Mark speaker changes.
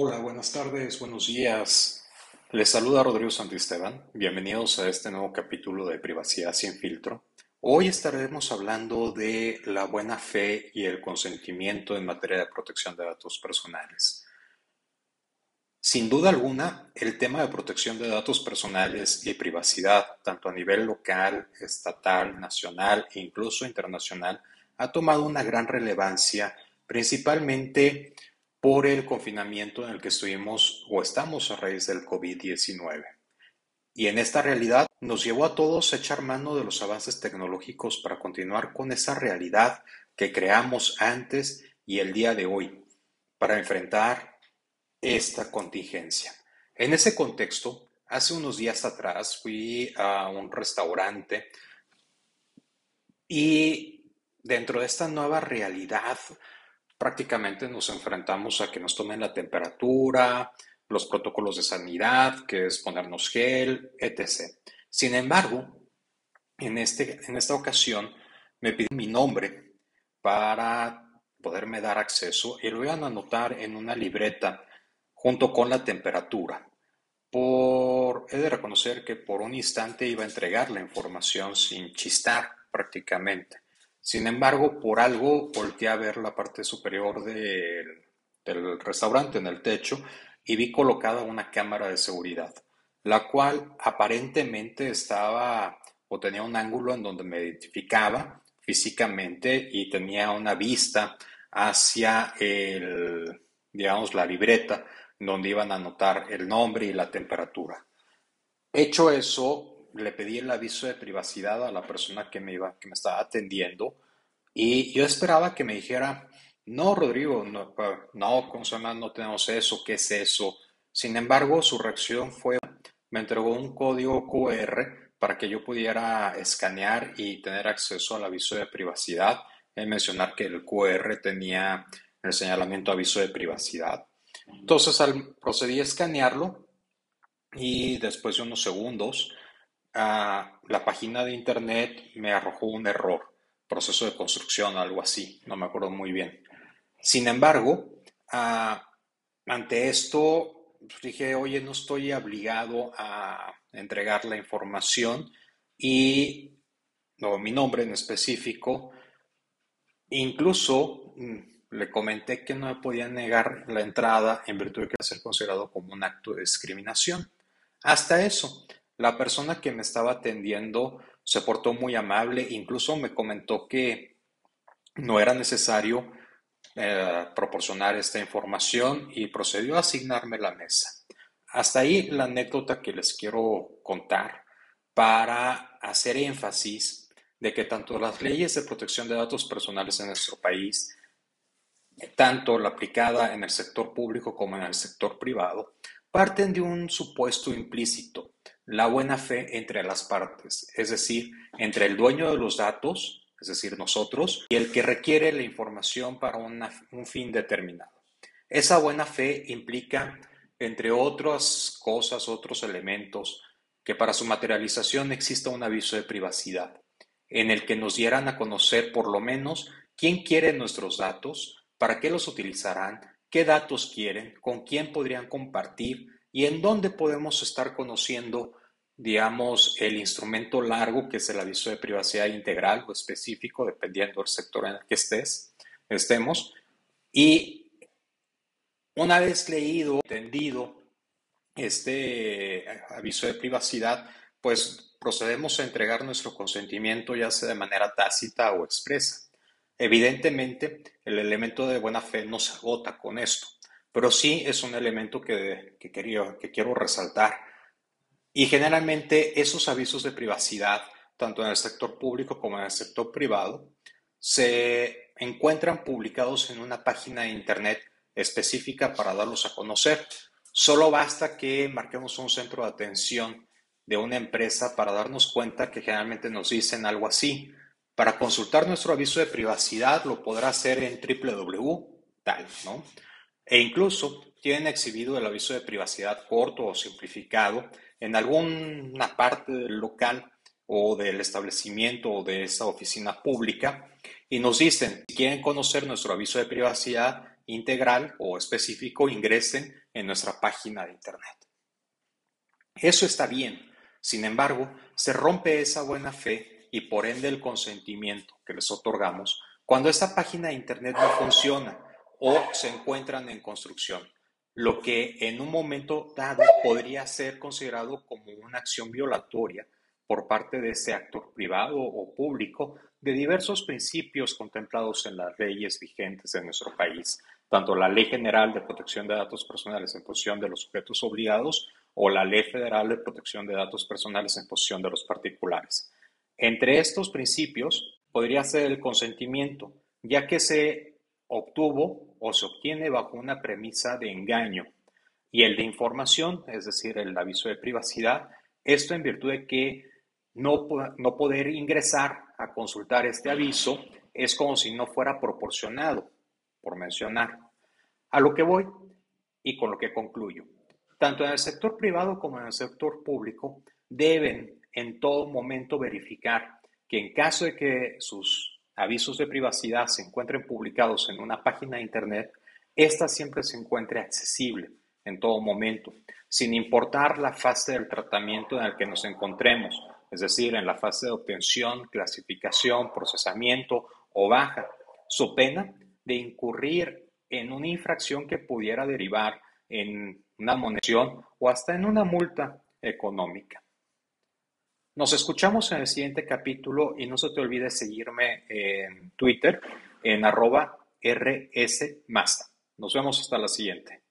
Speaker 1: Hola, buenas tardes, buenos días. Les saluda Rodrigo Santisteban. Bienvenidos a este nuevo capítulo de Privacidad sin filtro. Hoy estaremos hablando de la buena fe y el consentimiento en materia de protección de datos personales. Sin duda alguna, el tema de protección de datos personales y privacidad, tanto a nivel local, estatal, nacional e incluso internacional, ha tomado una gran relevancia, principalmente por el confinamiento en el que estuvimos o estamos a raíz del COVID-19. Y en esta realidad nos llevó a todos a echar mano de los avances tecnológicos para continuar con esa realidad que creamos antes y el día de hoy, para enfrentar esta contingencia. En ese contexto, hace unos días atrás fui a un restaurante y dentro de esta nueva realidad prácticamente nos enfrentamos a que nos tomen la temperatura, los protocolos de sanidad, que es ponernos gel, etc. Sin embargo, en, este, en esta ocasión me piden mi nombre para poderme dar acceso y lo iban a anotar en una libreta junto con la temperatura. Por, he de reconocer que por un instante iba a entregar la información sin chistar prácticamente. Sin embargo, por algo volteé a ver la parte superior del, restaurante en el techo y vi colocada una cámara de seguridad, la cual aparentemente estaba o tenía un ángulo en donde me identificaba físicamente y tenía una vista hacia el, digamos, la libreta donde iban a anotar el nombre y la temperatura. Hecho eso, le pedí el aviso de privacidad a la persona que me iba, que me estaba atendiendo y yo esperaba que me dijera, no, Rodrigo, no, no, no tenemos eso, ¿qué es eso? Sin embargo, su reacción fue, me entregó un código QR para que yo pudiera escanear y tener acceso al aviso de privacidad. y mencionar que el QR tenía el señalamiento aviso de privacidad. Entonces, al, procedí a escanearlo y después de unos segundos la página de internet me arrojó un error, proceso de construcción o algo así, no me acuerdo muy bien. Sin embargo, ante esto pues, dije, oye, no estoy obligado a entregar la información y no, mi nombre en específico. Incluso mm, le comenté que no me podía negar la entrada en virtud de que ser considerado como un acto de discriminación. Hasta eso, la persona que me estaba atendiendo se portó muy amable, incluso me comentó que no era necesario eh, proporcionar esta información y procedió a asignarme la mesa. Hasta ahí la anécdota que les quiero contar para hacer énfasis de que tanto las leyes de protección de datos personales en nuestro país, tanto la aplicada en el sector público como en el sector privado, parten de un supuesto implícito la buena fe entre las partes, es decir, entre el dueño de los datos, es decir, nosotros, y el que requiere la información para un fin determinado. Esa buena fe implica, entre otras cosas, otros elementos, que para su materialización exista un aviso de privacidad, en el que nos dieran a conocer por lo menos quién quiere nuestros datos, para qué los utilizarán, qué datos quieren, con quién podrían compartir y en dónde podemos estar conociendo digamos, el instrumento largo, que es el aviso de privacidad integral o específico, dependiendo del sector en el que estés, estemos. Y una vez leído, entendido este aviso de privacidad, pues procedemos a entregar nuestro consentimiento ya sea de manera tácita o expresa. Evidentemente, el elemento de buena fe no se agota con esto, pero sí es un elemento que, que, quería, que quiero resaltar y generalmente esos avisos de privacidad, tanto en el sector público como en el sector privado, se encuentran publicados en una página de Internet específica para darlos a conocer. Solo basta que marquemos un centro de atención de una empresa para darnos cuenta que generalmente nos dicen algo así. Para consultar nuestro aviso de privacidad lo podrá hacer en www. tal, ¿no? E incluso tienen exhibido el aviso de privacidad corto o simplificado en alguna parte del local o del establecimiento o de esa oficina pública y nos dicen, si quieren conocer nuestro aviso de privacidad, integral o específico ingresen en nuestra página de Internet. Eso está bien. Sin embargo, se rompe esa buena fe y por ende el consentimiento que les otorgamos cuando esta página de Internet no funciona o se encuentran en construcción, lo que en un momento dado podría ser considerado como una acción violatoria por parte de ese actor privado o público de diversos principios contemplados en las leyes vigentes de nuestro país, tanto la Ley General de Protección de Datos Personales en posición de los sujetos obligados o la Ley Federal de Protección de Datos Personales en posición de los particulares. Entre estos principios podría ser el consentimiento, ya que se obtuvo o se obtiene bajo una premisa de engaño, y el de información, es decir, el aviso de privacidad, esto en virtud de que no, no poder ingresar a consultar este aviso es como si no fuera proporcionado, por mencionar. A lo que voy y con lo que concluyo. Tanto en el sector privado como en el sector público deben en todo momento verificar que en caso de que sus avisos de privacidad se encuentren publicados en una página de Internet, ésta siempre se encuentre accesible en todo momento, sin importar la fase del tratamiento en el que nos encontremos, es decir, en la fase de obtención, clasificación, procesamiento o baja, su pena de incurrir en una infracción que pudiera derivar en una amonestación o hasta en una multa económica. Nos escuchamos en el siguiente capítulo y no se te olvide seguirme en Twitter en arroba rsmasta. Nos vemos hasta la siguiente.